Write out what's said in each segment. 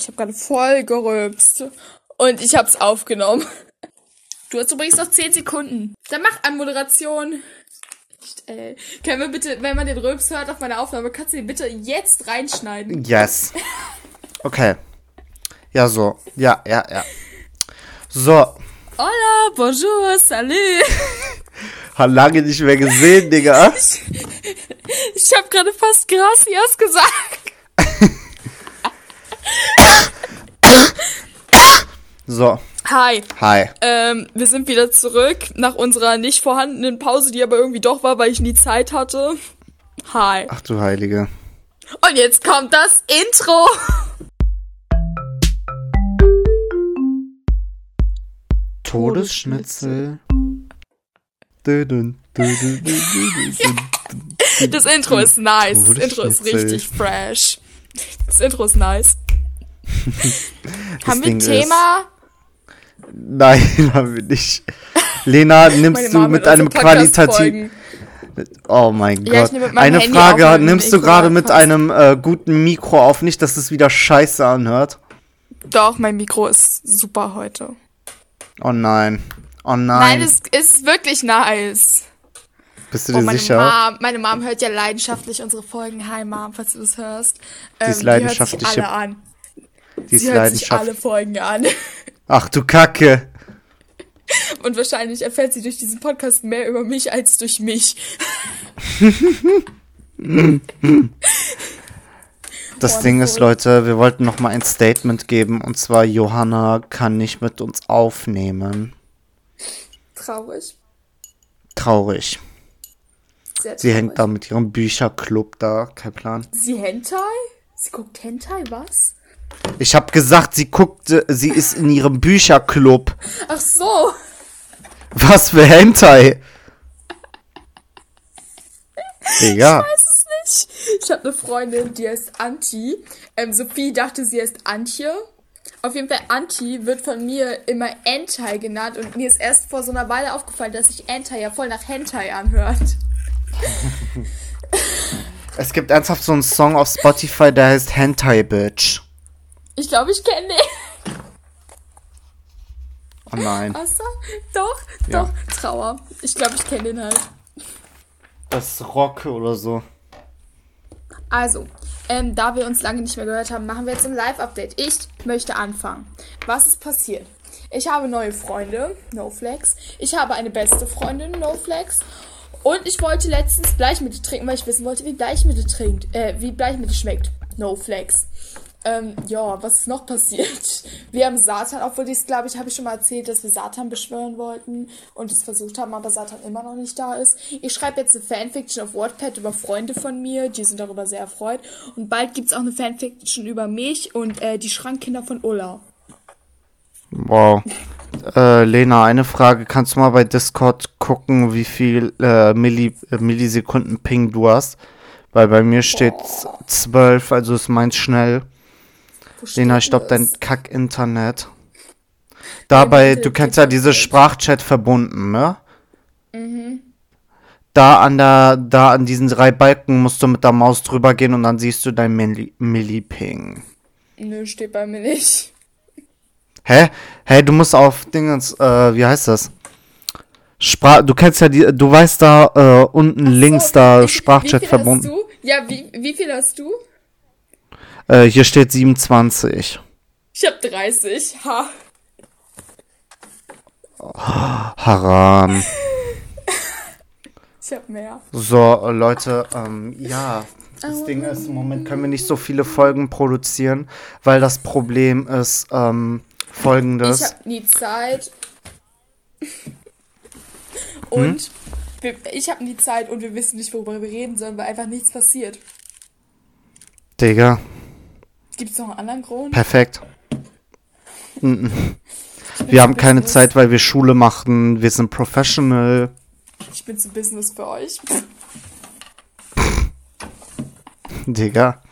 ich habe gerade voll gerülpst. Und ich hab's aufgenommen. Du hast übrigens noch 10 Sekunden. Dann mach an Moderation. Ey. Können wir bitte, wenn man den Rülps hört auf meiner Aufnahme, kannst du den bitte jetzt reinschneiden? Yes. Okay. Ja, so. Ja, ja, ja. So. Hola, bonjour, salut. Hat lange nicht mehr gesehen, Digga. Ich, ich habe gerade fast gracias gesagt. So. Hi. Hi. Ähm, wir sind wieder zurück nach unserer nicht vorhandenen Pause, die aber irgendwie doch war, weil ich nie Zeit hatte. Hi. Ach du Heilige. Und jetzt kommt das Intro. Todesschnitzel. Das Intro ist nice. Das Intro ist richtig fresh. Das Intro ist nice. Haben wir ein Thema? Nein, haben wir nicht. Lena, nimmst du mit einem qualitativ. Oh mein Ja, Gott. Eine Handy Frage, auf, nimmst du gerade mit einem äh, guten Mikro auf, nicht, dass es wieder scheiße anhört? Doch, mein Mikro ist super heute. Oh nein. Oh Nein, nein. es ist wirklich nice. Bist du Oh, dir meine sicher? Mom, meine Mom hört ja leidenschaftlich unsere Folgen. Hi Mom, falls du das hörst. Ähm, ist Die hört sich alle an. Die ist Sie hört sich alle Folgen an. Ach du Kacke. Und wahrscheinlich erfährt sie durch diesen Podcast mehr über mich als durch mich. Das Boah, Ding ist, Leute, wir wollten noch mal ein Statement geben und zwar Johanna kann nicht mit uns aufnehmen. Traurig. Traurig. Sehr Sie traurig. hängt da mit ihrem Bücherclub da, kein Plan. Sie Hentai? Sie guckt Hentai, was? Ich hab gesagt, sie guckte, sie ist in ihrem Bücherclub. Ach so. Was für Hentai? Digga. weiß es nicht. Ich habe eine Freundin, die heißt Anti. Ähm, Sophie dachte, sie heißt Antje. Auf jeden Fall, Anti wird von mir immer Entai genannt und mir ist erst vor so einer Weile aufgefallen, dass sich Entai ja voll nach Hentai anhört. Es gibt ernsthaft so einen Song auf Spotify, der heißt Hentai Bitch. Ich glaube, ich kenne den. Oh nein. Wasser? Doch, Ja. doch. Trauer. Ich glaube, ich kenne den halt. Das Rock oder so. Also, ähm, da wir uns lange nicht mehr gehört haben, machen wir jetzt ein Live-Update. Ich möchte anfangen. Was ist passiert? Ich habe neue Freunde, NoFlex. Ich habe eine beste Freundin, NoFlex. Und ich wollte letztens Bleichmittel trinken, weil ich wissen wollte, wie Bleichmittel trinkt, äh, wie Bleichmittel schmeckt. NoFlex. Ähm, ja, was ist noch passiert? Wir haben Satan, obwohl dies, glaube ich, habe ich schon mal erzählt, dass wir Satan beschwören wollten und es versucht haben, aber Satan immer noch nicht da ist. Ich schreibe jetzt eine Fanfiction auf Wattpad über Freunde von mir, die sind darüber sehr erfreut. Und bald gibt's auch eine Fanfiction über mich und äh, die Schrankkinder von Ulla. Wow. Äh, Lena, eine Frage. Kannst du mal bei Discord gucken, wie viel äh, Milli äh, Millisekunden Ping du hast? Weil bei mir steht 12, also ist meins schnell. Lena, glaube, dein? Kack-Internet. Dabei, du kennst ja dieses Sprachchat verbunden, ne? Mhm. Da an der, da an diesen drei Balken musst du mit der Maus drüber gehen und dann siehst du dein Milli- Milli-Ping. Nö, steht bei mir nicht. Hä? Hä, du musst auf Dingens, äh, wie heißt das? Sprach, du kennst ja die, du weißt da, äh, unten links So, da wie- Sprachchat verbunden. Hast du? Ja, wie, wie viel hast du? Äh, hier steht 27. Ich hab 30. Ha. Haram. Ich hab mehr. So, Leute, ähm, ja. Das Ding ist, im Moment können wir nicht so viele Folgen produzieren, weil das Problem ist, ähm, folgendes. Ich hab nie Zeit. Und wir, ich hab nie Zeit und wir wissen nicht, worüber wir reden sollen, weil einfach nichts passiert. Digga, Gibt's noch einen anderen Grund? perfekt. Mhm. Wir haben keine Business. Zeit, weil wir Schule machen. Wir sind professional. Ich bin zu Business für euch. Digga.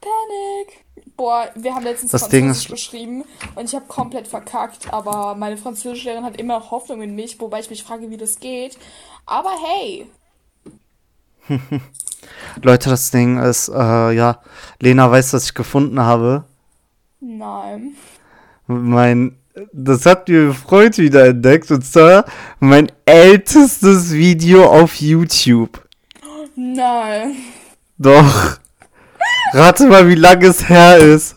Panic. Boah, wir haben letztens Das Französisch geschrieben und ich habe komplett verkackt, aber meine Französischlehrerin hat immer Hoffnung in mich, wobei ich mich frage, wie das geht. Aber hey, Leute, das Ding ist, äh, ja, Lena weiß, was ich gefunden habe. Nein. Mein, das hat mir Freund wieder entdeckt und zwar mein ältestes Video auf YouTube. Nein. Doch. Rate mal, wie lange es her ist.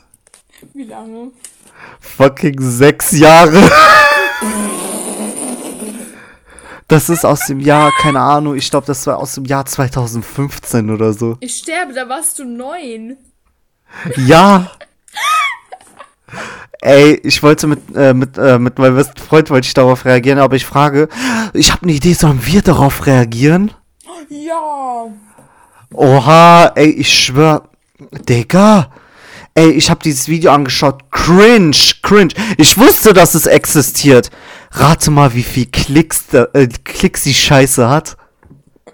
Wie lange? Fucking sechs Jahre. Das ist aus dem Jahr, keine Ahnung, ich glaube, das war aus dem Jahr 2015 oder so. Ich sterbe, da warst du neun. Ja. Ey, ich wollte mit, äh, mit, äh, mit meinem besten Freund wollte ich darauf reagieren, aber ich frage, ich habe eine Idee, sollen wir darauf reagieren? Ja. Oha, ey, ich schwör, Digga. Ey, ich habe dieses Video angeschaut. Cringe, cringe. Ich wusste, dass es existiert. Rate mal, wie viel Klicks, da, äh, Klicks die Scheiße hat.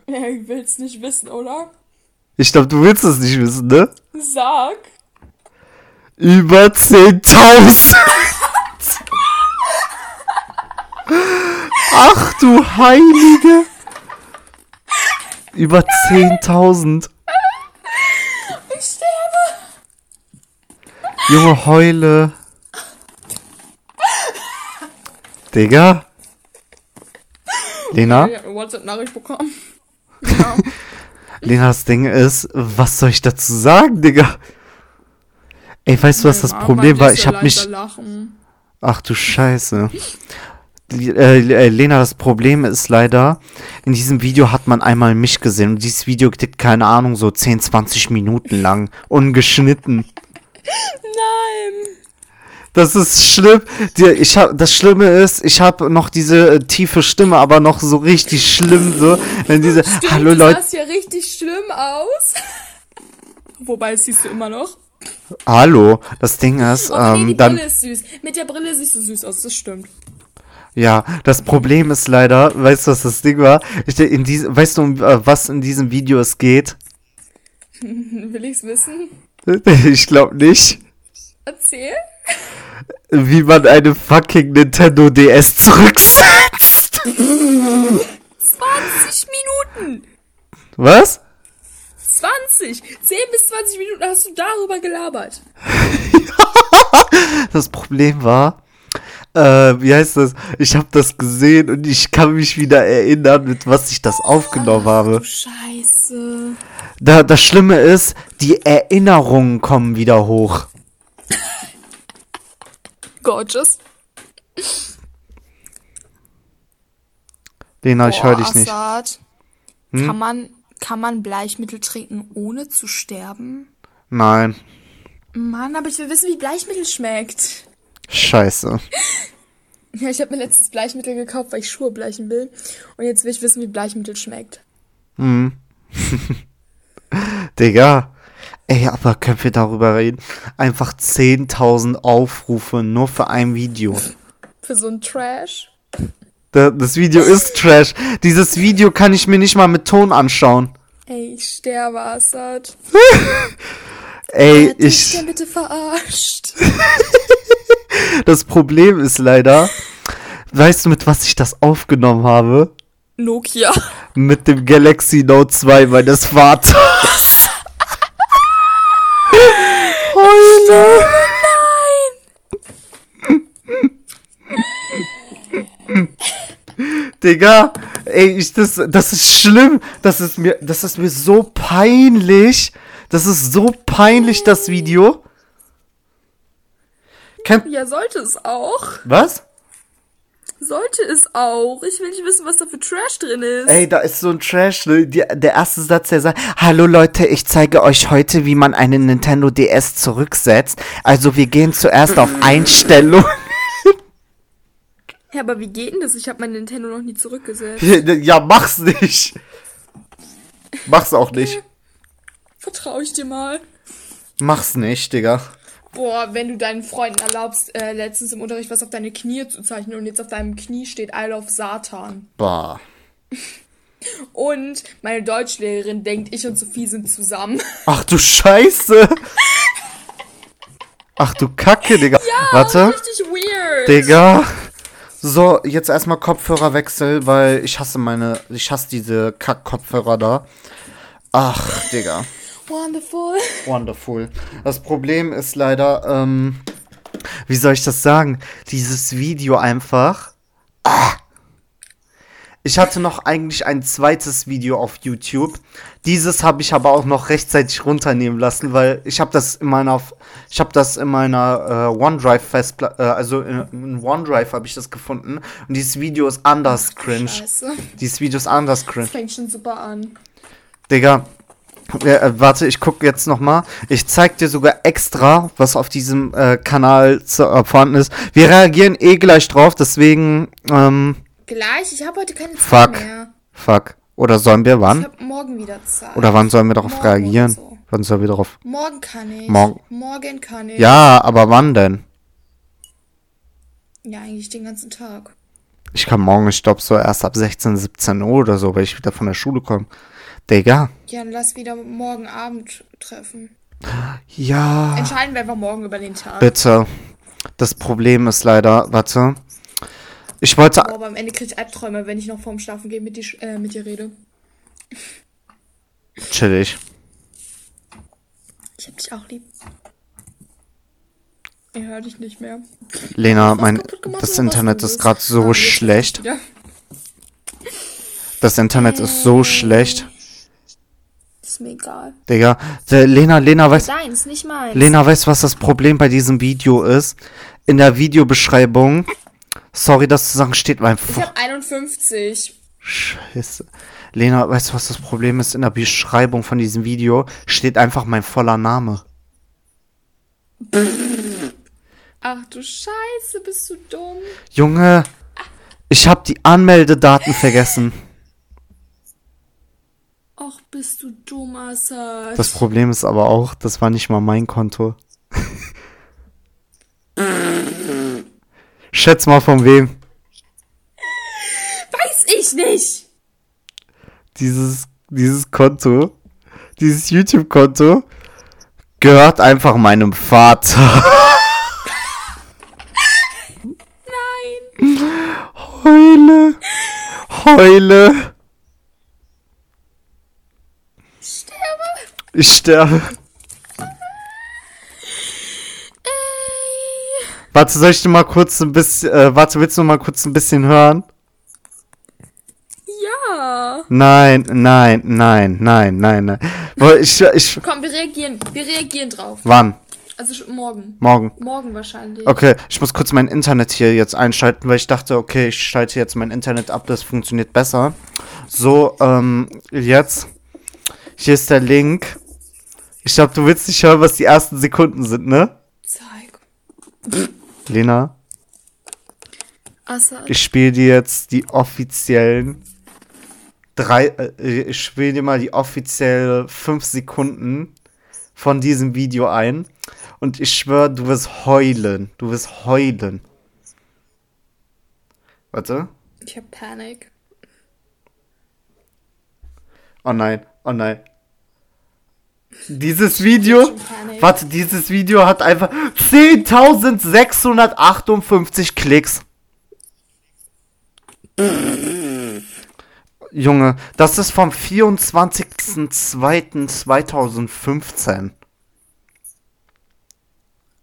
Ja, ich will's nicht wissen, oder? Ich glaube, du willst es nicht wissen, ne? Sag. Über 10.000. Ach du Heilige. Über 10.000. Ich sterbe. Junge, heule. Digga. Lena? Ich eine WhatsApp-Nachricht bekommen. Ja. Lena, das Ding ist, was soll ich dazu sagen, Digga? Ey, weißt du, was das Problem war? ich hab mich. Lachen. Ach du Scheiße. Äh, äh, Lena, das Problem ist leider, in diesem Video hat man einmal mich gesehen und dieses Video geht, keine Ahnung, so 10, 20 Minuten lang. Ungeschnitten. Nein. Das ist schlimm. Die, ich hab, das Schlimme ist, ich habe noch diese äh, tiefe Stimme, aber noch so richtig schlimm, so. Wenn diese, Stimmt, hallo Leute, sahst ja richtig schlimm aus. Wobei, das siehst du immer noch. hallo. Das Ding ist, Oh, nee, die ähm, dann, Brille ist süß. Mit der Brille siehst du süß aus, das stimmt. Ja, das Problem ist leider, weißt du, was das Ding war? Ich, in diesem, weißt du, um äh, was in diesem Video es geht? Will ich's wissen? Ich glaube nicht. Erzähl. Wie man eine fucking Nintendo DS zurücksetzt. 20 Minuten. Was? 20. 10 bis 20 Minuten hast du darüber gelabert. Das Problem war, äh, wie heißt das? Ich habe das gesehen und ich kann mich wieder erinnern, mit was ich das aufgenommen habe. Du Scheiße. Da, das Schlimme ist, die Erinnerungen kommen wieder hoch. Gorgeous. Lena, ich höre dich nicht. Assad. Hm? Kann man, kann man Bleichmittel trinken, ohne zu sterben? Nein. Mann, aber ich will wissen, wie Bleichmittel schmeckt. Scheiße. Ja, ich habe mir letztens Bleichmittel gekauft, weil ich Schuhe bleichen will. Und jetzt will ich wissen, wie Bleichmittel schmeckt. Digga. Ey, aber können wir darüber reden? Einfach 10.000 Aufrufe nur für ein Video. Für so ein Trash. Da- Das Video ist Trash. Dieses Video kann ich mir nicht mal mit Ton anschauen. Ey, ich sterbe, Assad. Ey, Hat dich ich. denn bitte verarscht? Das Problem ist leider. Weißt du, mit was ich das aufgenommen habe? Nokia. Mit dem Galaxy Note 2 meines Vaters. Heule. Digga, ey, ich, das, das ist schlimm. Das ist mir, das ist mir so peinlich. Das ist so peinlich, das Video. Kennt, Ja, sollte es auch. was? Sollte es auch. Ich will nicht wissen, was da für Trash drin ist. Ey, da ist so ein Trash, ne? Die, der erste Satz, der sagt, hallo Leute, ich zeige euch heute, wie man eine Nintendo DS zurücksetzt. Also wir gehen zuerst auf Einstellung. Ja, aber wie geht denn das? Ich habe mein Nintendo noch nie zurückgesetzt. ja, mach's nicht. Mach's auch nicht. Vertraue ich dir mal. Mach's nicht, Digga. Boah, wenn du deinen Freunden erlaubst, äh, letztens im Unterricht was auf deine Knie zu zeichnen und jetzt auf deinem Knie steht I love Satan. Bah. Und meine Deutschlehrerin denkt, ich und Sophie sind zusammen. Ach du Scheiße. Ach du Kacke, Digga. Warte. Richtig weird. Digga. So, jetzt erstmal Kopfhörerwechsel, weil ich hasse meine, ich hasse diese Kack-Kopfhörer da. Ach, Digga. Wonderful. Wonderful. Das Problem ist leider, ähm, wie soll ich das sagen? Dieses Video einfach. Ah. Ich hatte noch eigentlich ein zweites Video auf YouTube. Dieses habe ich aber auch noch rechtzeitig runternehmen lassen, weil ich habe das in meiner, ich habe das in meiner äh, OneDrive Festplatte, äh, also in, in OneDrive habe ich das gefunden. Und dieses Video ist anders cringe. Scheiße. Dieses Video ist anders cringe. Das fängt schon super an. Digga, äh, warte, ich gucke jetzt noch mal. Ich zeig dir sogar extra, was auf diesem äh, Kanal zu, äh, vorhanden ist. Wir reagieren eh gleich drauf, deswegen, ähm, Gleich, ich habe heute keine Zeit fuck, mehr. fuck. Oder sollen wir Ich wann? habe morgen wieder Zeit. Oder wann sollen wir darauf Morgen reagieren? so. Wann sollen wir darauf? Morgen kann ich. Morgen. Morgen kann ich. Ja, aber wann denn? Ja, eigentlich den ganzen Tag. Ich kann morgen, ich glaube, so erst ab 16, 17 Uhr oder so, weil ich wieder von der Schule komme. Digga. Ja, dann lass wieder morgen Abend treffen. Ja. Entscheiden wir einfach morgen über den Tag. Bitte. Das Problem ist leider, warte. Ich wollte. Boah, aber am Ende krieg ich Albträume, wenn ich noch vorm Schlafen gehe mit, die, äh, mit dir rede. Chillig. Ich hab dich auch lieb. Ich höre dich nicht mehr. Lena, mein. Das Internet ist gerade so schlecht. wieder. Das Internet ist so schlecht. Ist mir egal. Digga. Der Lena, Lena, weißt Deins, nicht meins. Lena, weißt du, was das Problem bei diesem Video ist? In der Videobeschreibung. Sorry, das zu sagen, steht mein. ich hab 51. Scheiße. Lena, weißt du, was das Problem ist? In der Beschreibung von diesem Video steht einfach mein voller Name. Ach du Scheiße, bist du dumm. Junge, ich habe die Anmeldedaten vergessen. Bist du dumm, Assad. Das Problem ist aber auch, das war nicht mal mein Konto. Schätz mal von wem. Weiß ich nicht. Dieses, dieses Konto, dieses YouTube-Konto gehört einfach meinem Vater. Nein. Heule. Heule. Sterbe. Ich sterbe. Ey. Warte, soll ich dir mal kurz ein bisschen, äh, warte, willst du mal kurz ein bisschen hören? Ja. Nein, nein, nein, nein, nein, nein. Ich, ich, Komm, wir reagieren. Wir reagieren drauf. wann? Also morgen. Morgen. Morgen wahrscheinlich. Okay, ich muss kurz mein Internet hier jetzt einschalten, weil ich dachte, okay, ich schalte jetzt mein Internet ab, das funktioniert besser. So, ähm, jetzt. Hier ist der Link. Ich glaube, du willst nicht hören, was die ersten Sekunden sind, ne? Zeig. Lena, Assad. ich spiele dir jetzt die offiziellen drei, äh, ich spiele dir mal die offizielle fünf Sekunden von diesem Video ein. Und ich schwöre, du wirst heulen. Du wirst heulen. Warte. Ich hab Panik. Oh nein, oh nein. Dieses Video, warte, dieses Video hat einfach 10.658 Klicks. Junge, das ist vom 24.02.2015.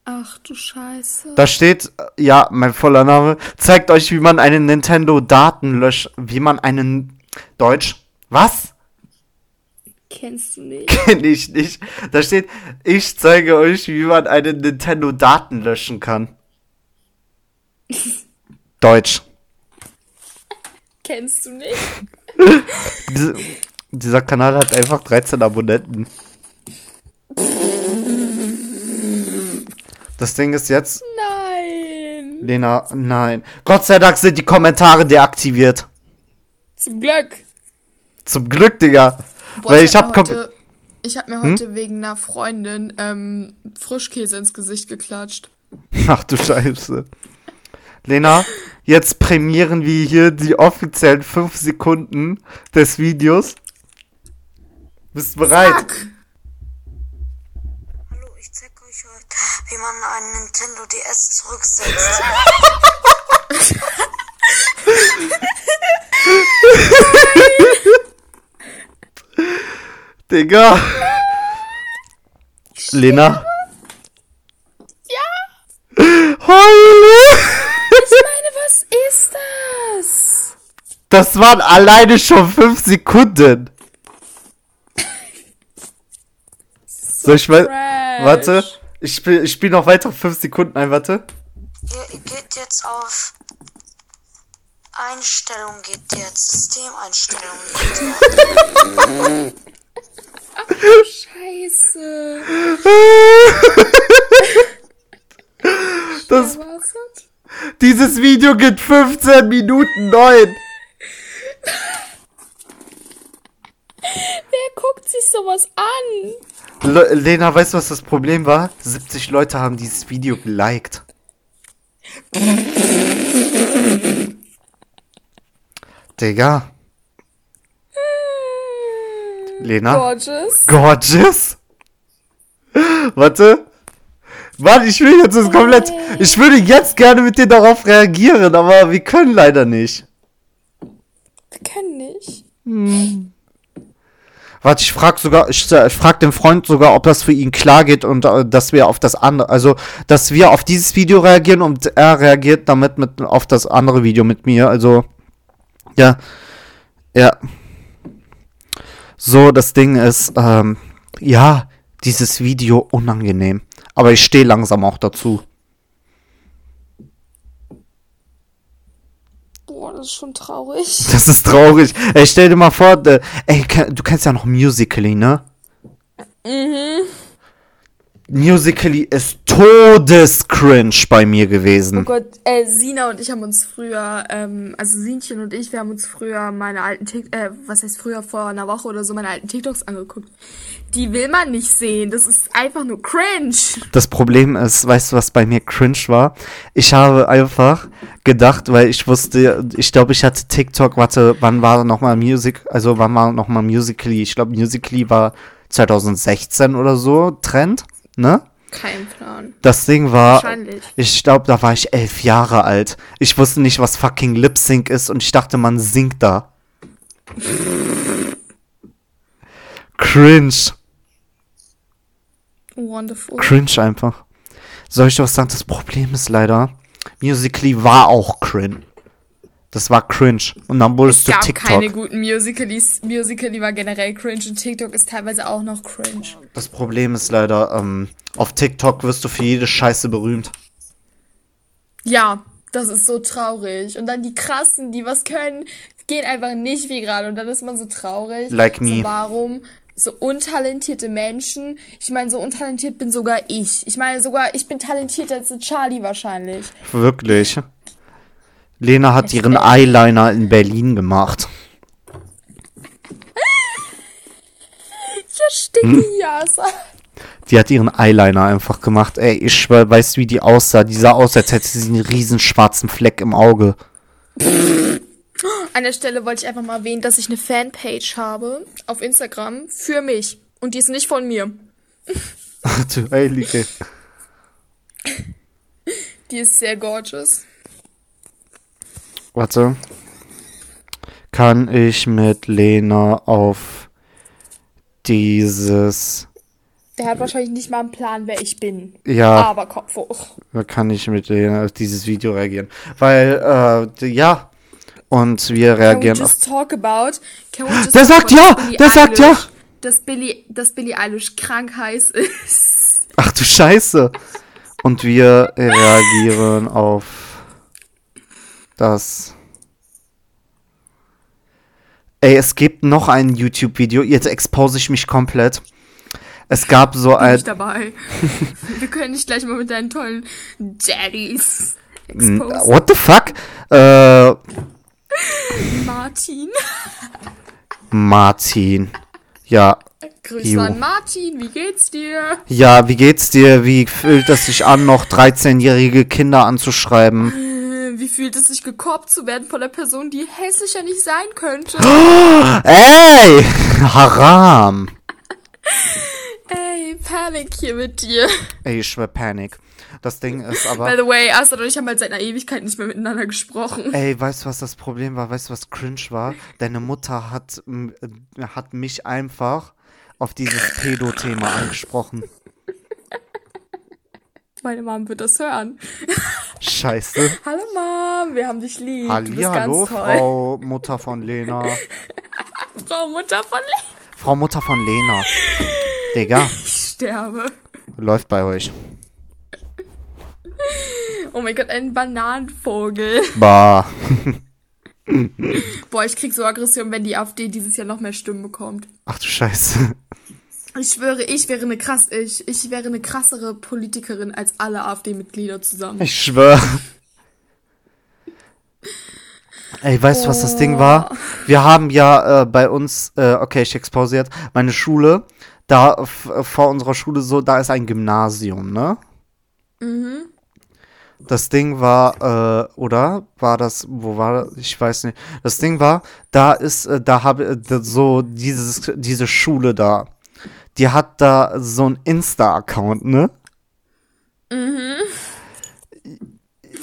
Ach du Scheiße. Da steht, äh, ja, mein voller Name, zeigt euch, wie man einen Nintendo Daten löscht, wie man einen Deutsch, was? Kennst du nicht? Kenn ich nicht. Da steht, ich zeige euch, wie man einen Nintendo Daten löschen kann. Deutsch. Kennst du nicht? Diese, dieser Kanal hat einfach 13 Abonnenten. Das Ding ist jetzt, Nein. Lena, nein. Gott sei Dank sind die Kommentare deaktiviert. Zum Glück. Zum Glück, Digga. Boah, Weil ich hab hab, mir kom- heute, ich hab mir heute wegen einer Freundin ähm, Frischkäse ins Gesicht geklatscht. Ach du Scheiße. Lena, jetzt prämieren wir hier die offiziellen 5 Sekunden des Videos. Bist du bereit? Fuck. Hallo, ich zeig euch heute, wie man einen Nintendo DS zurücksetzt. Digga. Lena. Ja. Heule. Ich meine, was ist das? Das waren alleine schon fünf Sekunden. So, so ich mal. Warte. Ich spiele ich spiel noch weitere fünf Sekunden ein, warte. Ge geht jetzt auf Einstellung geht jetzt, Systemeinstellung geht jetzt. Scheiße. Das, Wer war's das? dieses Video geht 15 Minuten 9. Wer guckt sich sowas an? Le Lena, weißt du, was das Problem war? 70 Leute haben dieses Video geliked. Digga. Lena? Gorgeous. Gorgeous? Warte. Warte, ich will jetzt das komplett. Ich würde jetzt gerne mit dir darauf reagieren, aber wir können leider nicht. Wir können nicht. Warte, ich frag sogar, ich, äh, ich frag den Freund sogar, ob das für ihn klar geht und äh, dass wir auf das andere, also dass wir auf dieses Video reagieren und er reagiert damit mit auf das andere Video mit mir. Also ja, ja. So, das Ding ist, ähm, ja, dieses Video unangenehm, aber ich stehe langsam auch dazu. Boah, das ist schon traurig. Das ist traurig. Ey, stell dir mal vor, äh, ey, du kennst ja noch Musically, ne? Mhm. Musically ist todescringe bei mir Oh gewesen. Gott, äh, Sina und ich haben uns früher, ähm, also Sinchen und ich, wir haben uns früher meine alten TikToks, äh, was heißt früher, vor einer Woche oder so, meine alten TikToks angeguckt. Die will man nicht sehen. Das ist einfach nur cringe. Das Problem ist, weißt du, was bei mir cringe war? Ich habe einfach gedacht, weil ich wusste, ich glaube, ich hatte TikTok, warte, wann war nochmal Music, also wann war nochmal Musically? Ich glaube, Musically war 2016 oder so, Trend, ne? Kein Plan. Das Ding war, Wahrscheinlich. ich glaube, da war ich elf Jahre alt. Ich wusste nicht, was fucking Lip Sync ist und ich dachte, man singt da. Cringe. Wonderful. Cringe einfach. Soll ich dir was sagen? Das Problem ist leider, Musically war auch cringe. Das war cringe. Und dann wurdest Es du gab TikTok. keine guten Musicalies. Musical.ly war generell cringe und TikTok ist teilweise auch noch cringe. Das Problem ist leider, ähm, auf TikTok wirst du für jede Scheiße berühmt. Ja, das ist so traurig. Und dann die krassen, die was können, gehen einfach nicht wie gerade. Und dann ist man so traurig. Like me. So, warum? So untalentierte Menschen. Ich meine, so untalentiert bin sogar ich. Ich meine, sogar ich bin talentierter als Charlie wahrscheinlich. Wirklich. Lena hat ihren Eyeliner in Berlin gemacht. Ja, Sticky, ja. so- Die hat ihren Eyeliner einfach gemacht. Ey, ich schwör, weißt du, wie die aussah? Die sah aus, als hätte sie einen riesen schwarzen Fleck im Auge. An der Stelle wollte ich einfach mal erwähnen, dass ich eine Fanpage habe auf Instagram für mich. Und die ist nicht von mir. du Heilige. Die ist sehr gorgeous. Warte. Kann ich mit Lena auf dieses. Der hat wahrscheinlich nicht mal einen Plan, wer ich bin. Ja, Aber Kopf hoch. kann ich mit Lena auf dieses Video reagieren? Weil, äh, ja. Und wir Can we reagieren auf. just talk about? Can we just Der sagt ja, der sagt ja. Dass Billy, dass Billie Eilish krank heiß ist. Ach du Scheiße. Und wir reagieren auf das. Ey, es gibt noch ein YouTube-Video. Jetzt expose ich mich komplett. Es gab so Bin ein. ich dabei. Wir können dich gleich mal mit deinen tollen Daddies Mm, exposen. What the fuck? Äh, Martin. Martin. Ja. Grüße Jo. an Martin, wie geht's dir? Ja, wie geht's dir? Wie fühlt es sich an, noch 13-jährige Kinder anzuschreiben? Wie fühlt es sich gekoppt zu werden von der Person, die hässlicher nicht sein könnte? Ey! Haram! Ey, Panik hier mit dir. Ey, ich schwör Panik. Das Ding ist By aber. the way, Astrid und ich haben halt seit einer Ewigkeit nicht mehr miteinander gesprochen. Ey, weißt du, was das Problem war? Weißt du, was cringe war? Deine Mutter hat, äh, hat mich einfach auf dieses Pedo-Thema angesprochen. Meine Mom wird das hören. Scheiße. Hallo Mom, wir haben dich lieb. du Halli, bist hallo, ganz toll. Frau Mutter von Lena. Frau Mutter von Le Frau Mutter von Lena. Digga, Ich sterbe. läuft bei euch. Oh mein Gott, ein Bananenvogel. Bah. Boah, ich krieg so Aggression, wenn die AfD dieses Jahr noch mehr Stimmen bekommt. Ach du Scheiße. Ich schwöre, ich wäre eine krass, ich, ich wäre eine krassere Politikerin als alle AfD-Mitglieder zusammen. Ich schwör. Ey, weißt du, was das Ding war? Wir haben ja äh, bei uns, äh, okay, ich expose jetzt, meine Schule, da vor unserer Schule so, da ist ein Gymnasium, ne? Mhm. Das Ding war, äh, oder? War das, wo war das? Ich weiß nicht. Das Ding war, da ist, äh, da habe äh, so dieses, diese Schule da. Die hat da so ein Insta-Account, ne?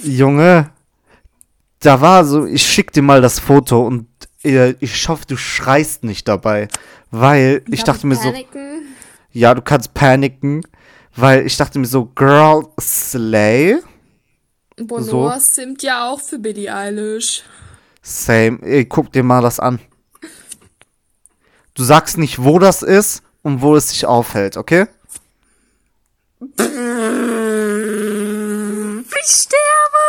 Junge, da war so, ich schick dir mal das Foto und äh, ich hoffe, du schreist nicht dabei, weil ich dachte mir so, Paniken? ja, du kannst paniken, weil ich dachte mir so, Girl Slay, Bonoa simmt ja auch für Billie Eilish. same, ey, guck dir mal das an. Du sagst nicht, wo das ist und wo es sich aufhält, okay? Ich sterbe!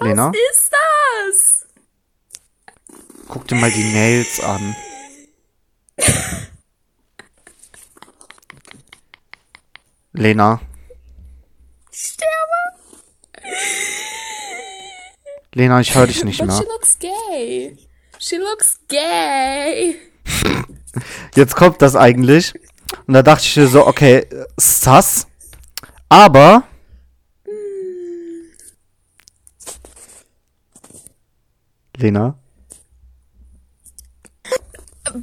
Lena, Ist das? guck dir mal die Nails an. Lena, Ich sterbe! Lena, ich höre dich nicht But mehr. she looks gay. She looks gay. Jetzt kommt das eigentlich. Und da dachte ich mir so, okay, sass. Aber. Lena,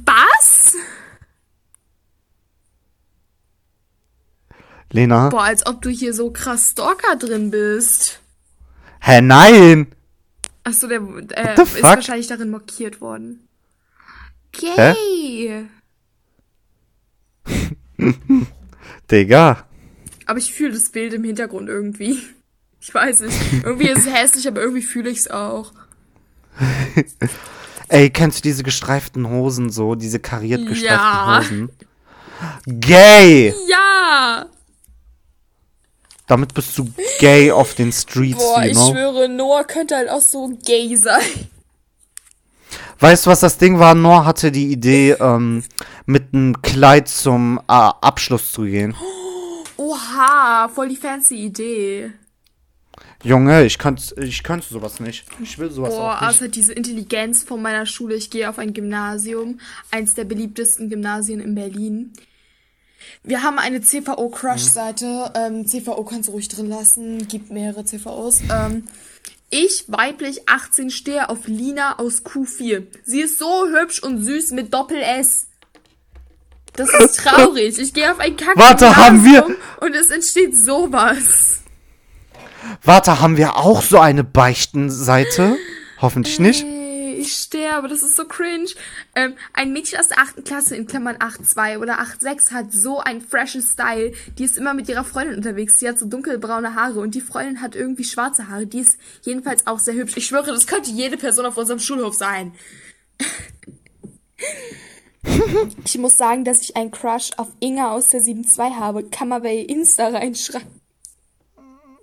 Was? Lena. Boah, als ob du hier so krass Stalker drin bist. Hä, nein! Achso, der äh, ist fuck? wahrscheinlich darin markiert worden. Gay. Digga. Aber ich fühle das Bild im Hintergrund irgendwie. Ich weiß nicht. Irgendwie ist es hässlich, aber irgendwie fühle ich es auch. Ey, kennst du diese gestreiften Hosen so? Diese kariert gestreiften Ja. Hosen? Gay! Ja! Damit bist du gay auf den Streets, Boah, you ich know? schwöre, Noah könnte halt auch so gay sein. Weißt du, was das Ding war? Noah hatte die Idee, ähm, mit einem Kleid zum äh, Abschluss zu gehen. Oha, voll die fancy Idee. Junge, ich könnte ich könnte sowas nicht. Ich will sowas Boah, auch nicht. außer diese Intelligenz von meiner Schule. Ich gehe auf ein Gymnasium, eins der beliebtesten Gymnasien in Berlin. Wir haben eine CVO-Crush-Seite. Ähm, CVO kannst du ruhig drin lassen. Gibt mehrere CVOs. Ähm, ich, weiblich 18, stehe auf Lina aus Q4. Sie ist so hübsch und süß mit Doppel-S. Das ist traurig. Ich gehe auf ein kack Warte, haben wir- Und es entsteht sowas. Warte, haben wir auch so eine Beichtenseite? Hoffentlich nicht. Ich sterbe, das ist so cringe. Ähm, ein Mädchen aus der 8. Klasse in Klammern 8.2 oder 8.6 hat so einen freshen Style. Die ist immer mit ihrer Freundin unterwegs. Die hat so dunkelbraune Haare und die Freundin hat irgendwie schwarze Haare. Die ist jedenfalls auch sehr hübsch. Ich schwöre, das könnte jede Person auf unserem Schulhof sein. Ich muss sagen, dass ich einen Crush auf Inga aus der 7.2 habe. Kann man bei Insta reinschreiben.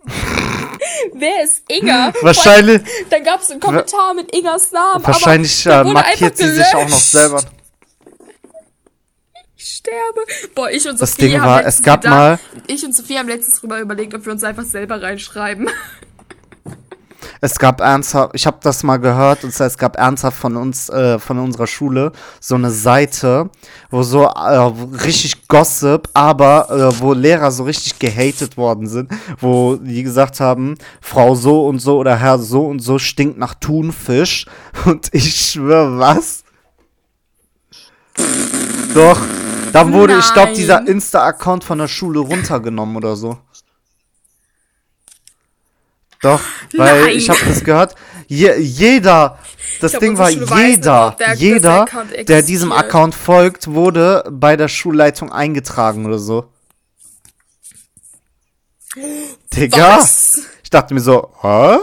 Wer ist Inga? Wahrscheinlich, Dann gab es einen Kommentar mit Ingas Namen. wahrscheinlich aber äh, markiert sie sich auch noch selber. Ich sterbe. Boah, ich und Das Sophie Ding haben war, es gab gedacht- mal- Ich und Sophie haben letztens drüber überlegt, ob wir uns einfach selber reinschreiben. Es gab ernsthaft, ich habe das mal gehört, und zwar, es gab ernsthaft von uns, äh, von unserer Schule, so eine Seite, wo so äh, richtig Gossip, aber äh, wo Lehrer so richtig gehatet worden sind, wo die gesagt haben, Frau so und so oder Herr so und so stinkt nach Thunfisch. Und ich schwöre, was? Doch, dann wurde, ich glaube, Nein. dieser Insta-Account von der Schule runtergenommen oder so. Doch, weil Nein. ich habe das gehört. Je, jeder, das glaub, Ding war, jeder, der- jeder, der diesem. Account folgt, wurde bei der Schulleitung eingetragen oder so. Digga. Was? Ich dachte mir so, hä?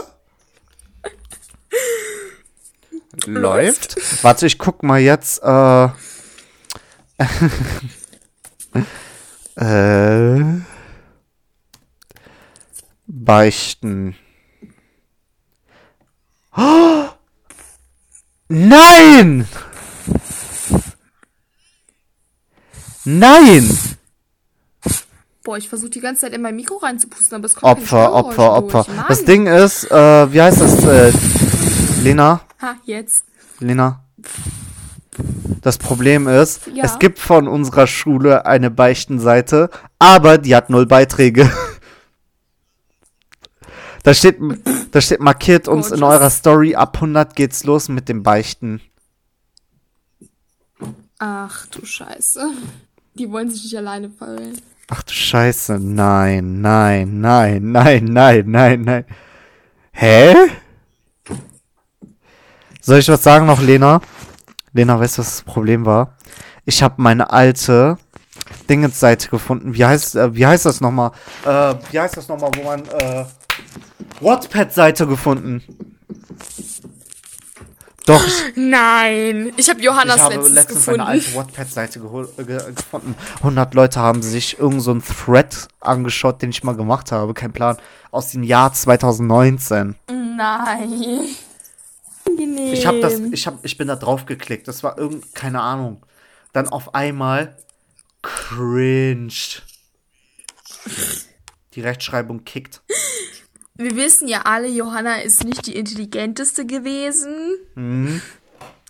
Läuft? Warte, ich guck mal jetzt, äh. äh. Beichten. Oh! Nein! Nein! Boah, ich versuche die ganze Zeit in mein Mikro reinzupusten, aber es kommt Opfer, Opfer, Opfer. durch. Das Ding ist, äh, wie heißt das, äh, Lena? Ha, jetzt. Lena? Das Problem ist, Ja. es gibt von unserer Schule eine Beichtenseite, aber die hat null Beiträge. Da steht, da steht markiert uns in Gorgeous. eurer Story, ab 100 geht's los mit dem Beichten. Ach du Scheiße. Die wollen sich nicht alleine fallen. Ach du Scheiße, nein, nein, nein, nein, nein, nein, nein. Hä? Soll ich was sagen noch, Lena? Lena, weißt du, was das Problem war? Ich habe meine alte Dingens-Seite gefunden. Wie heißt, äh, wie heißt das nochmal? Äh, wie heißt das nochmal, wo man, äh, Wattpad-Seite gefunden. Doch, Nein, ich habe Johannas ich habe letztes letztens gefunden. eine alte Wattpad-Seite gehol- äh, ge gefunden. 100 Leute haben sich irgend so einen Thread angeschaut, den ich mal gemacht habe. Kein Plan. Aus dem Jahr 2019. Nein. Angenehm. Ich habe das, ich hab, ich bin da drauf geklickt. Das war irgend, keine Ahnung. Dann auf einmal cringed. Die Rechtschreibung kickt. Wir wissen ja alle, Johanna ist nicht die intelligenteste gewesen. Mhm.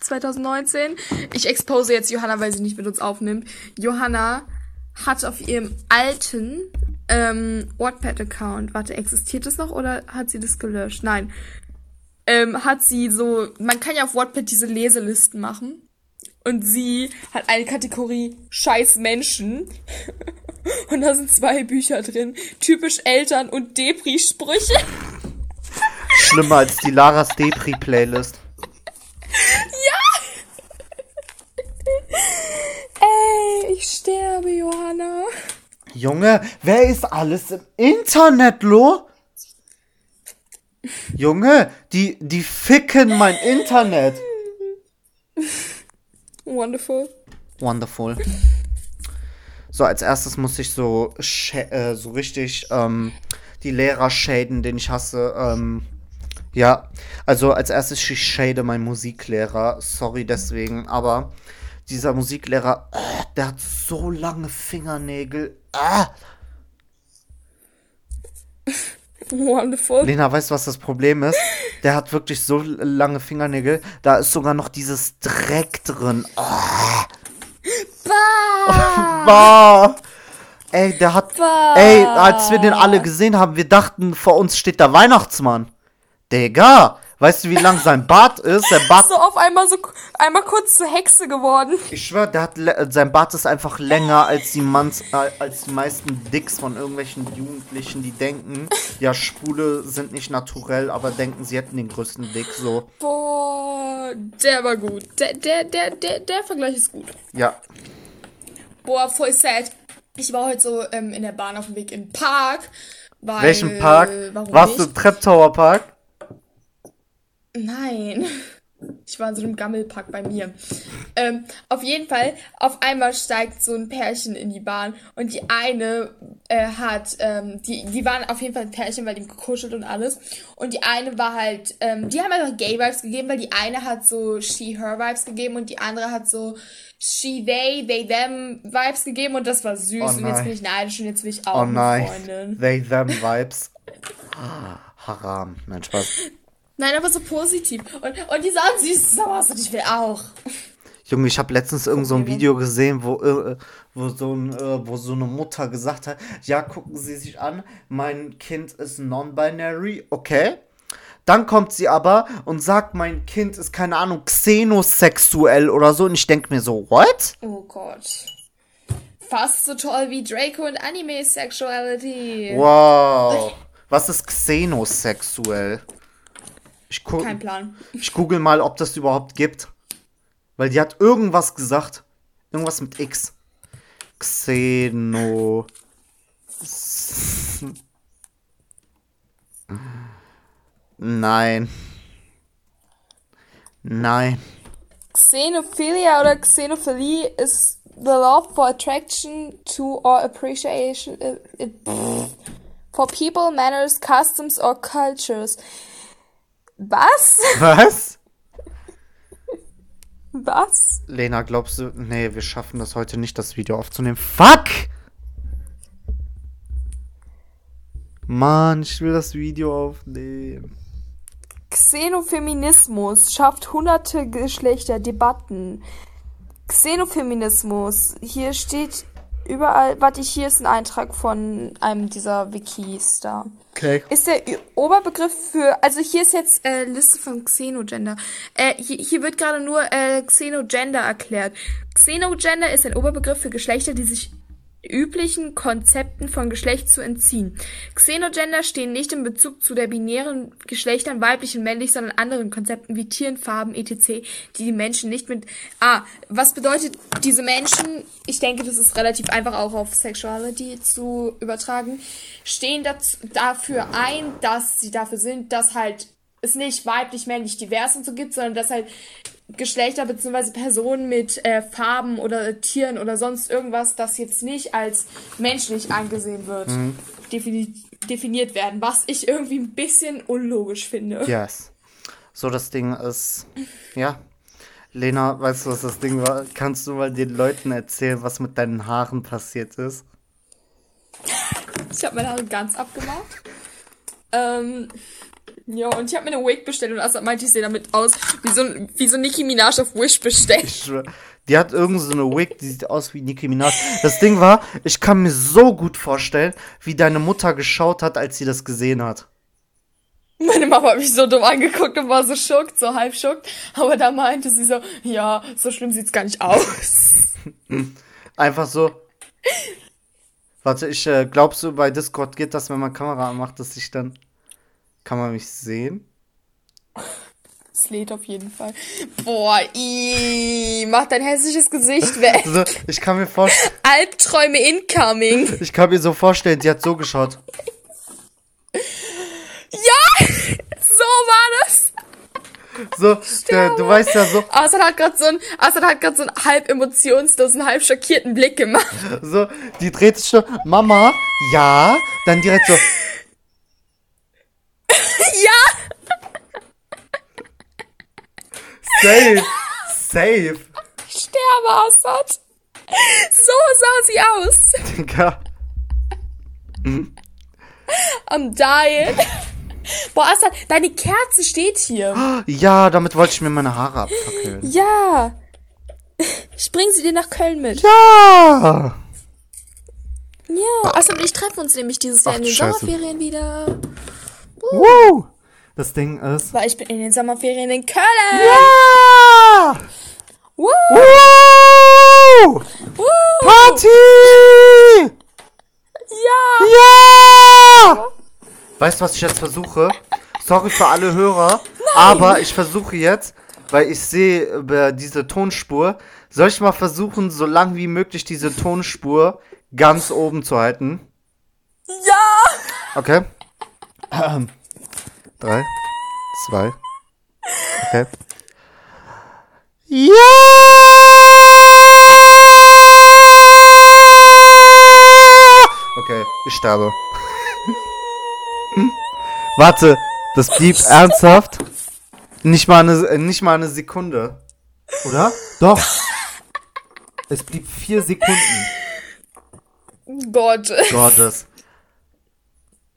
2019. Ich expose jetzt Johanna, weil sie nicht mit uns aufnimmt. Johanna hat auf ihrem alten ähm, Wattpad-Account, warte, existiert das noch oder hat sie das gelöscht? Nein. Ähm, hat sie so, man kann ja auf Wattpad diese Leselisten machen. Und sie hat eine Kategorie Scheiß Menschen. Und da sind zwei Bücher drin. Typisch Eltern und Depri-Sprüche. Schlimmer als die Laras Depri-Playlist. Ey, ich sterbe, Johanna. Junge, wer ist alles im Internet, Lo? Junge, die, die ficken mein Internet. Wonderful. Wonderful. So, als erstes muss ich so, äh, so richtig ähm, die Lehrer shaden, den ich hasse. Ähm, ja, also als erstes, ich shade meinen Musiklehrer. Sorry deswegen, aber dieser Musiklehrer, äh, der hat so lange Fingernägel. Ah! Wonderful. Lena, weißt du, was das Problem ist? Der hat wirklich so lange Fingernägel. Da ist sogar noch dieses Dreck drin. Oh, Bah! bah. Ey, der hat. Bah. Ey, als wir den alle gesehen haben, wir dachten, vor uns steht der Weihnachtsmann. Digga, weißt du, wie lang sein Bart ist? Der Bart. So auf einmal so einmal kurz zur Hexe geworden. Ich schwör, der hat sein Bart ist einfach länger als die Manns, äh, als die meisten Dicks von irgendwelchen Jugendlichen, die denken, ja, Spule sind nicht naturell, aber denken, sie hätten den größten Dick. So, Boah, der war gut. Der, der, der, der, der Vergleich ist gut. ja. Boah, voll sad. Ich war heute so ähm, in der Bahn auf dem Weg in den Park. Weil, Welchen Park? Warum Warst nicht? du im Trap Tower Park? Nein. Ich war in so einem Gammelpack bei mir. Ähm, auf jeden Fall, auf einmal steigt so ein Pärchen in die Bahn und die eine äh, hat, ähm, die, die waren auf jeden Fall ein Pärchen, weil die gekuschelt und alles. Und die eine war halt, ähm, die haben einfach Gay-Vibes gegeben, weil die eine hat so She-Her-Vibes gegeben und die andere hat so She-They, They-Them-Vibes gegeben und das war süß. Oh und jetzt bin ich neidisch und jetzt will ich auch Oh eine. Freundin. They, them Vibes. Ah, Haram. Nein, Spaß. Nein, aber so positiv. Und, und die sahen süß aus und ich will auch. Junge, ich habe letztens irgend so ein. Video gesehen, wo, äh, wo, so ein, äh, wo so eine Mutter gesagt hat, ja, gucken Sie sich an, mein Kind ist non-binary, okay. Dann kommt sie aber und sagt, mein Kind ist, keine Ahnung, xenosexuell oder so. Und ich denke mir so, what? Oh Gott. Fast so toll wie Draco und Anime Sexuality. Wow. Was ist xenosexuell? Ich, Kein Plan. ich google mal, ob das überhaupt gibt. Weil die hat irgendwas gesagt. Irgendwas mit X. Xeno. Nein. Nein. Xenophilia oder Xenophilie is the love for attraction to or appreciation uh, it, for people, manners, customs or cultures. Was? Was? Was? Lena, glaubst du? Nee, wir schaffen das heute nicht, das Video aufzunehmen. Fuck! Mann, ich will das Video aufnehmen. Xenofeminismus schafft hunderte Geschlechterdebatten. Xenofeminismus, hier steht überall, warte, hier ist ein Eintrag von einem dieser Wikis da. Okay. Ist der Oberbegriff für, also hier ist jetzt äh, Liste von Xenogender. Äh, hier, hier wird gerade nur äh, Xenogender erklärt. Xenogender ist ein Oberbegriff für Geschlechter, die sich üblichen Konzepten von Geschlecht zu entziehen. Xenogender stehen nicht in Bezug zu der binären Geschlechtern weiblich und männlich, sondern anderen Konzepten wie Tieren, Farben, etc., die die Menschen nicht mit... Ah, was bedeutet diese Menschen? Ich denke, das ist relativ einfach auch auf Sexuality zu übertragen. Stehen dazu, dafür ein, dass sie dafür sind, dass halt es nicht weiblich, männlich, divers und so gibt, sondern dass halt Geschlechter bzw. Personen mit äh, Farben oder Tieren oder sonst irgendwas, das jetzt nicht als menschlich angesehen wird, defini definiert werden, was ich irgendwie ein bisschen unlogisch finde. Yes. So, das Ding ist. Ja. Lena, weißt du, was das Ding war? Kannst du mal den Leuten erzählen, was mit deinen Haaren passiert ist? Ich habe meine Haare ganz abgemacht. Ähm, ja, und ich habe mir eine Wig bestellt und Assad meinte, ich sehe damit aus wie so, wie so Nicki Minaj auf Wish bestellt. Die hat irgend so eine Wig, die sieht aus wie Nicki Minaj. Das Ding war, ich kann mir so gut vorstellen, wie deine Mutter geschaut hat, als sie das gesehen hat. Meine Mama hat mich so dumm angeguckt und war so schockt, so halb schockt. Aber da meinte sie so, ja, so schlimm sieht's gar nicht aus. Einfach so. Warte, ich äh, glaubst du, bei Discord geht das, wenn man Kamera anmacht, dass ich dann. Kann man mich sehen? Es lädt auf jeden Fall. Boah, ii, mach dein hässliches Gesicht weg. Also, ich kann mir vorstellen, Albträume incoming. ich kann mir so vorstellen, die hat so geschaut. Ja, so war das. So, der, du weißt ja so, Assad hat gerade so ein, Assad hat gerade so einen halb emotionslosen, halb schockierten Blick gemacht. so, die dreht sich schon, Mama, ja, dann direkt so, Ja, safe, safe, ich sterbe, Assad. So sah sie aus. Digga. I'm dying. Boah, Assad, deine Kerze steht hier. Ja, damit wollte ich mir meine Haare abfackeln. Ja. Ich bring sie dir nach Köln mit. Ja! Ja, Assad und ich treffen uns nämlich dieses Jahr Ach, in den Scheiße. Sommerferien wieder. Woo! Das Ding ist. Weil ich bin in den Sommerferien in Köln. Ja! Woo, Woo! woo. Party! Ja. Ja! Weißt du, was ich jetzt versuche? Sorry für alle Hörer, aber ich versuche jetzt, weil ich sehe über diese Tonspur, soll ich mal versuchen, so lang wie möglich diese Tonspur ganz oben zu halten? Ja. Okay. Ähm, drei, zwei, okay. Ja! Okay, ich sterbe. Warte, das blieb ernsthaft? Nicht mal, eine, äh, nicht mal eine Sekunde. Oder? Doch. Es blieb vier Sekunden. Gott. Gottes.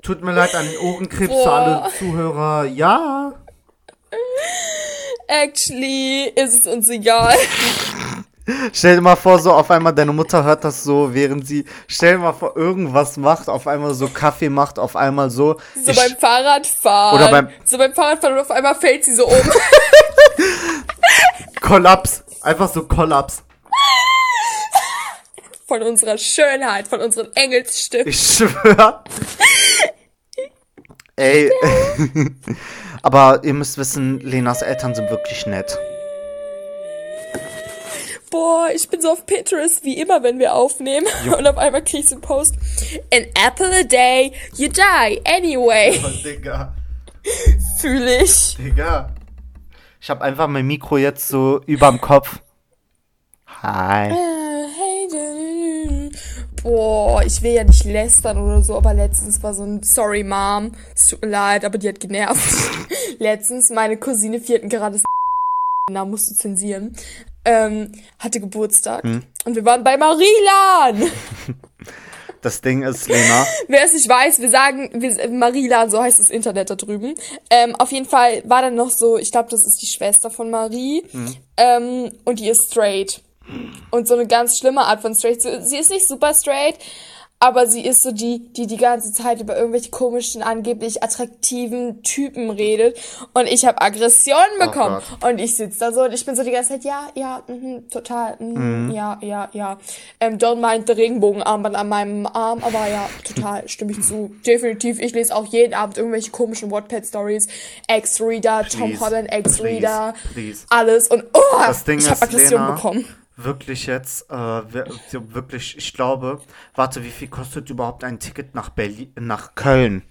Tut mir leid an den Ohrenkrebs für Boah. alle Zuhörer. Ja. Actually ist es uns egal. Stell dir mal vor, so auf einmal deine Mutter hört das so, während sie, stell dir mal vor, irgendwas macht, auf einmal so Kaffee macht, auf einmal so. So ich- beim Fahrradfahren. Oder beim- So beim Fahrradfahren und auf einmal fällt sie so um. Kollaps. Einfach so Kollaps. Von unserer Schönheit, von unseren Engelsstimmen. Ich schwör. Ey. Aber ihr müsst wissen, Lenas Eltern sind wirklich nett. Boah, ich bin so auf Pinterest wie immer, wenn wir aufnehmen. Und auf einmal krieg ich so einen Post. An apple a day, you die anyway. Digga. Fühle ich. Digga. Ich habe einfach mein Mikro jetzt so überm Kopf. Hi. Boah, ich will ja nicht lästern oder so, aber letztens war so ein Sorry Mom, es tut mir leid, aber die hat genervt. letztens meine Cousine vierten Grades na musst du zensieren, ähm, hatte Geburtstag und wir waren bei Marilan. Das Ding ist, Lena. Wer es nicht weiß, wir sagen wir, Marilan, so heißt das Internet da drüben. Ähm, auf jeden Fall war dann noch so, ich glaube, das ist die Schwester von Marie ähm, und die ist straight. Und so eine ganz schlimme Art von straight. Sie ist nicht super straight, aber sie ist so die, die die ganze Zeit über irgendwelche komischen, angeblich attraktiven Typen redet. Und ich habe Aggressionen bekommen. und ich sitze da so und ich bin so die ganze Zeit, ja, ja, mhm, total, mhm, ja, ja, ja. Ähm, don't mind the Regenbogenarmband an meinem Arm, aber ja, total, stimme ich zu. Definitiv, ich lese auch jeden Abend irgendwelche komischen Wattpad-Stories. Ex-Reader, Tom Holland, Ex-Reader, alles. Und oh, ich habe Aggression Lena, bekommen. Wirklich jetzt, äh, wirklich, ich glaube, warte, wie viel kostet überhaupt ein Ticket nach Berlin, nach Köln?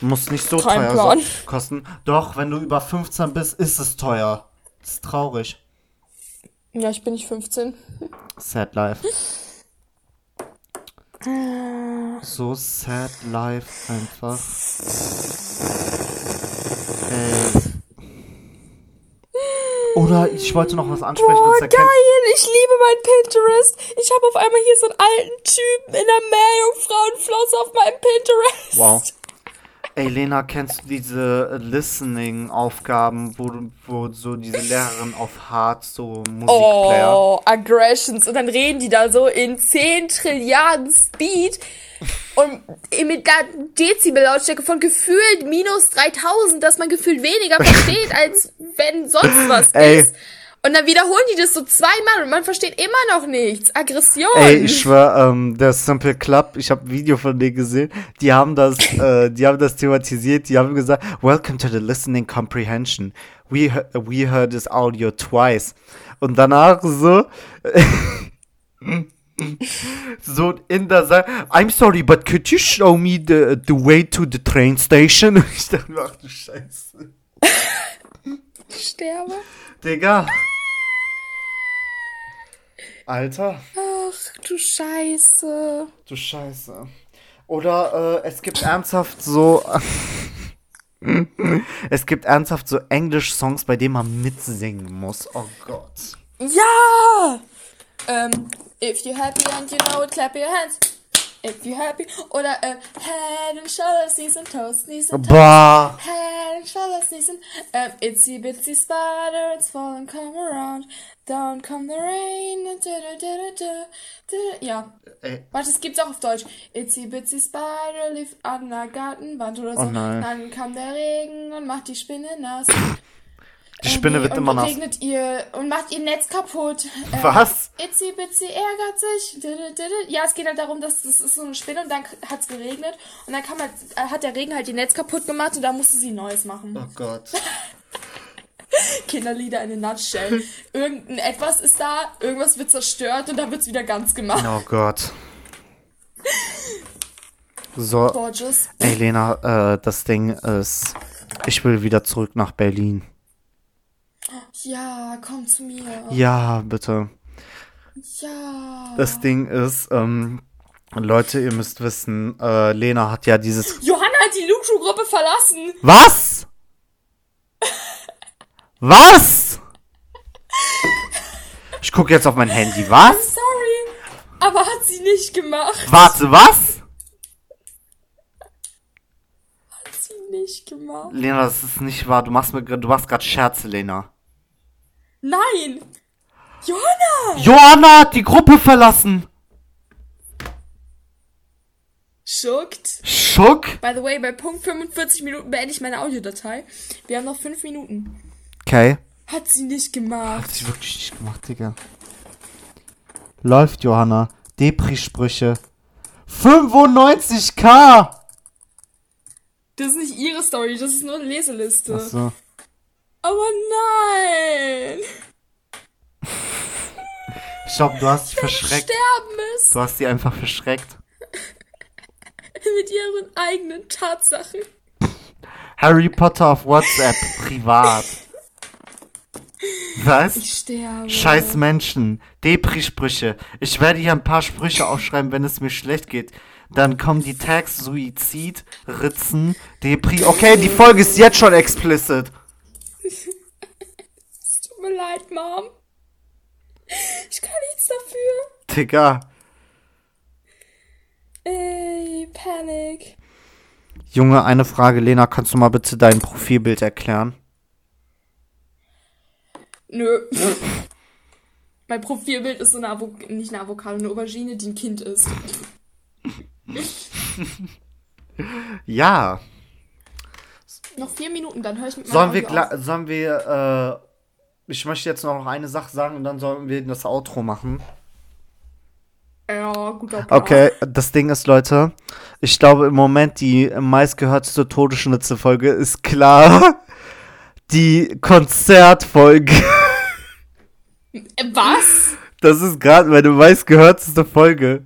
Muss nicht so Kein teuer so kosten. Doch, wenn du über 15 bist, ist es teuer. Das ist traurig. Ja, ich bin nicht 15. Sad life. So sad life einfach. Ey. Oder ich wollte noch was ansprechen. Boah, erkennt- geil, ich liebe mein Pinterest. Ich habe auf einmal hier so einen alten Typen in der Meerjungfrauenflosse auf meinem Pinterest. Wow. Ey, Lena, kennst du diese Listening-Aufgaben, wo, wo so diese Lehrerin auf Hard so Musikplayer. Oh, Aggressions. Und dann reden die da so in 10 Trilliarden Speed und mit einer Dezibel-Lautstärke von gefühlt minus 3000, dass man gefühlt weniger versteht, als wenn sonst was Ey. ist. Und dann wiederholen die das so zweimal und man versteht immer noch nichts. Aggression. Ey, ich schwör, ähm, der Simple Club, ich habe ein Video von denen gesehen, die haben das, äh, die haben das thematisiert, die haben gesagt, Welcome to the listening comprehension. We, he- we heard this audio twice. Und danach so, so in der Seite, I'm sorry, but could you show me the, the way to the train station? Ich dachte mir, ach du Scheiße. Ich sterbe. Digga. Alter. Ach du Scheiße. Du Scheiße. Oder äh, es gibt ernsthaft so. es gibt ernsthaft so Englisch-Songs, bei denen man mitsingen muss. Oh Gott. Ja! Ähm, if you're happy and you know it, clap your hands. If you're happy. Oder, äh, head and shoulders, knees and toes, knees and toes. Bah. Head and shoulders, knees and, ähm, itsy bitsy spider, it's falling, come around. Down come the rain. Du, du, du. Ja. Ey. Warte, es gibt's auch auf Deutsch. Itsy bitsy spider lief an der Gartenwand oder so. Oh nein. Dann kam der Regen und macht die Spinne nass. Die Spinne wird und immer nass. regnet ihr und macht ihr Netz kaputt. Äh, Was? Itzy Bitsy ärgert sich. Ja, es geht halt darum, dass das ist so eine Spinne und dann hat's geregnet und dann kann man, äh, hat der Regen halt die Netz kaputt gemacht und dann musste sie Neues machen. Oh Gott. Kinderlieder in a nutshell. Irgendein etwas ist da, irgendwas wird zerstört und dann wird's wieder ganz gemacht. Oh Gott. So, Gorgeous. ey Lena, äh, das Ding ist, ich will wieder zurück nach Berlin. Ja, komm zu mir. Ja, bitte. Ja. Das Ding ist, ähm, Leute, ihr müsst wissen, äh, Lena hat ja dieses Johanna hat die Luke-Gruppe verlassen. Was? Was? Ich gucke jetzt auf mein Handy. Was? Sorry. Aber hat sie nicht gemacht. Warte, was? Hat sie nicht gemacht. Lena, das ist nicht wahr. Du machst mir, du machst gerade Scherze, Lena. Nein. Johanna. Johanna hat die Gruppe verlassen. Schuckt. Schuck? By the way, bei Punkt 45 Minuten beende ich meine Audiodatei. Wir haben noch 5 Minuten. Okay. Hat sie nicht gemacht. Hat sie wirklich nicht gemacht, Digga. Läuft, Johanna. Depri-Sprüche. 95k! Das ist nicht ihre Story, das ist nur eine Leseliste. Achso. Aber nein. Ich glaube, du hast dich verschreckt. Sterben ist. Du hast sie einfach verschreckt. Mit ihren eigenen Tatsachen. Harry Potter auf WhatsApp, privat. Was? Ich sterbe. Scheiß Menschen, Depri-Sprüche. Ich werde hier ein paar Sprüche aufschreiben, wenn es mir schlecht geht. Dann kommen die Tags Suizid, Ritzen, Depri. Okay, die Folge ist jetzt schon explicit. Mir leid, Mom. Ich kann nichts dafür. Digga. Ey, Panic. Junge, eine Frage, Lena, kannst du mal bitte dein Profilbild erklären? Nö. mein Profilbild ist so eine Avo nicht eine Avocado, eine Aubergine, die ein Kind ist. Ja. Noch vier Minuten, dann höre ich mit meinem Sollen wir, sollen wir, äh, ich möchte jetzt noch eine Sache sagen und dann sollen wir das Outro machen. Ja, guter Plan. Okay, das Ding ist, Leute, ich glaube im Moment die meistgehörteste Todesschnitze-Folge ist klar die Konzertfolge. Äh, Was? Das ist gerade meine meistgehörteste Folge.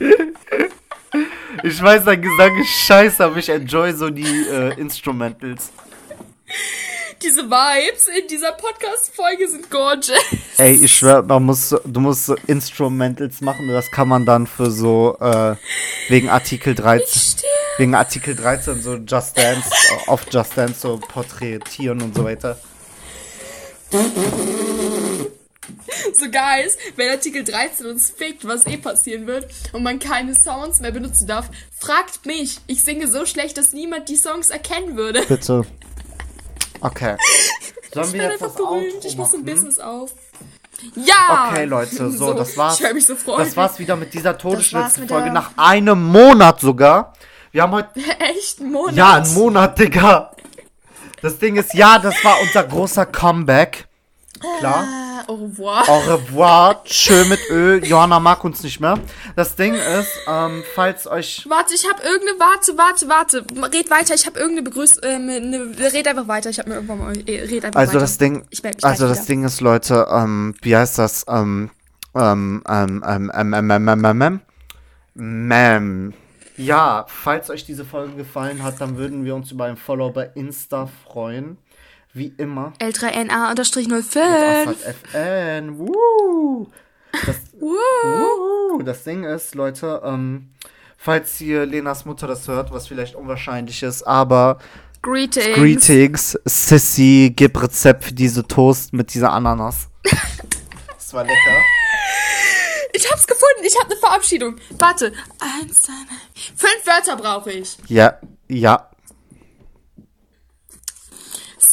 Unangenehm. Ich weiß, dein Gesang ist scheiße, aber ich enjoy so die äh, Instrumentals. Diese Vibes in dieser Podcast-Folge sind gorgeous. Ey, ich schwör, man muss, du musst so Instrumentals machen und das kann man dann für so, äh, wegen Artikel 13, Sterbe. wegen Artikel 13 so Just Dance, auf Just Dance so porträtieren und so weiter. So guys, wenn Artikel 13 uns fickt, was eh passieren wird, und man keine Sounds mehr benutzen darf, fragt mich. Ich singe so schlecht, dass niemand die Songs erkennen würde. Bitte. Okay. Sollen Ich wir bin jetzt einfach das berühmt. Outro Ich muss ein? Hören auf. Ja! Okay, Leute, so, das war's. Ich höre mich so freuen. Das war's wieder mit dieser Todesschnitzelfolge nach einem Monat sogar. Wir haben heute Echt ein Monat. Ja, ein Monat, Digga. Das Ding ist, ja, das war unser großer Comeback. Klar. Au revoir. Au revoir. Tschö mit Ö. Johanna mag uns nicht mehr. Das Ding ist, ähm, falls euch. Warte, ich habe irgendeine. Warte, warte, warte. Red weiter. Ich habe irgendeine Begrüßung. Ähm, eine, red einfach weiter. Ich habe mir irgendwann mal. äh, Red einfach Also weiter. das Ding. Ich mich Also das wieder. Ding ist, Leute, ähm, wie heißt das? Ähm, ähm, ähm, ähm, ähm, ähm, ähm, ähm, ähm, ähm, ähm. Ja, falls euch diese Folge gefallen hat, dann würden wir uns über ein Follow bei Insta freuen. Wie immer. L3NA-05. Assad FN. Woo. Das, Woo. das Ding ist, Leute, ähm, falls hier Lenas Mutter das hört, was vielleicht unwahrscheinlich ist, aber Greetings. Greetings, Sissy, gib Rezept für diese Toast mit dieser Ananas. Das war lecker. Ich hab's gefunden. Ich hab eine Verabschiedung. Warte. Eins, zwei, drei. Fünf Wörter brauche ich. Ja, ja.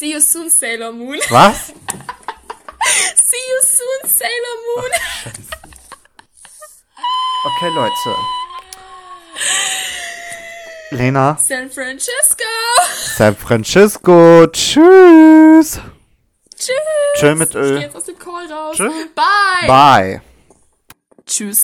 See you soon, Sailor Moon. Was? See you soon, Sailor Moon. Okay, Leute. Lena, San Francisco. San Francisco, tschüss. Tschüss. Tschö mit Ich Ö. geh jetzt aus dem Call raus. Tschö. Bye. Bye. Tschüss.